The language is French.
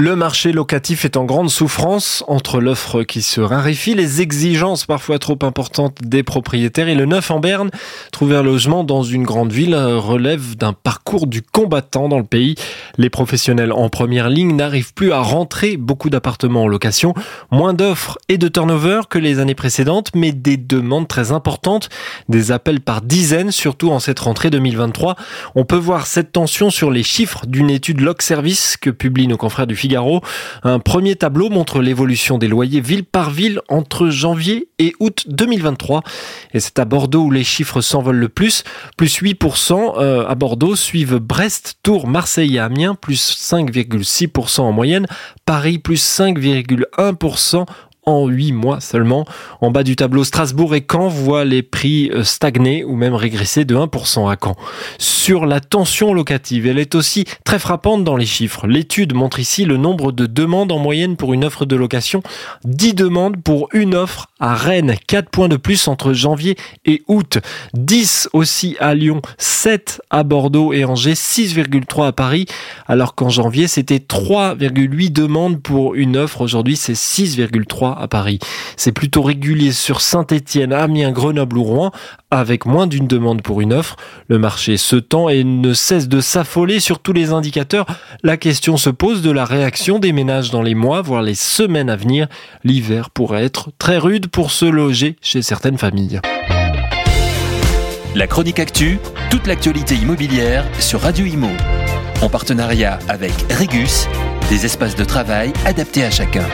Le marché locatif est en grande souffrance entre l'offre qui se raréfie, les exigences parfois trop importantes des propriétaires et le neuf en berne. Trouver un logement dans une grande ville relève d'un parcours du combattant dans le pays. Les professionnels en première ligne n'arrivent plus à rentrer beaucoup d'appartements en location. Moins d'offres et de turnover que les années précédentes, mais des demandes très importantes, des appels par dizaines, surtout en cette rentrée 2023. On peut voir cette tension sur les chiffres d'une étude Log Service que publient nos confrères du Figaro un premier tableau montre l'évolution des loyers ville par ville entre janvier et août 2023. Et c'est à Bordeaux où les chiffres s'envolent le plus. Plus 8% euh, à Bordeaux suivent Brest, Tours, Marseille et Amiens, plus 5,6% en moyenne. Paris, plus 5,1% en 8 mois seulement. En bas du tableau, Strasbourg et Caen voient les prix euh, stagner ou même régresser de 1% à Caen. Sur la tension locative, elle est aussi très frappante dans les chiffres. L'étude montre ici le nombre de demandes en moyenne pour une offre de location. 10 demandes pour une offre à Rennes, 4 points de plus entre janvier et août. 10 aussi à Lyon, 7 à Bordeaux et Angers, 6,3 à Paris, alors qu'en janvier c'était 3,8 demandes pour une offre. Aujourd'hui c'est 6,3 à Paris. C'est plutôt régulier sur Saint-Étienne, Amiens, Grenoble ou Rouen, avec moins d'une demande pour une offre. Le marché se tend et ne cesse de s'affoler sur tous les indicateurs. La question se pose de la réaction des ménages dans les mois, voire les semaines à venir. L'hiver pourrait être très rude pour se loger chez certaines familles. La chronique actu, toute l'actualité immobilière sur Radio Imo. En partenariat avec Regus, des espaces de travail adaptés à chacun.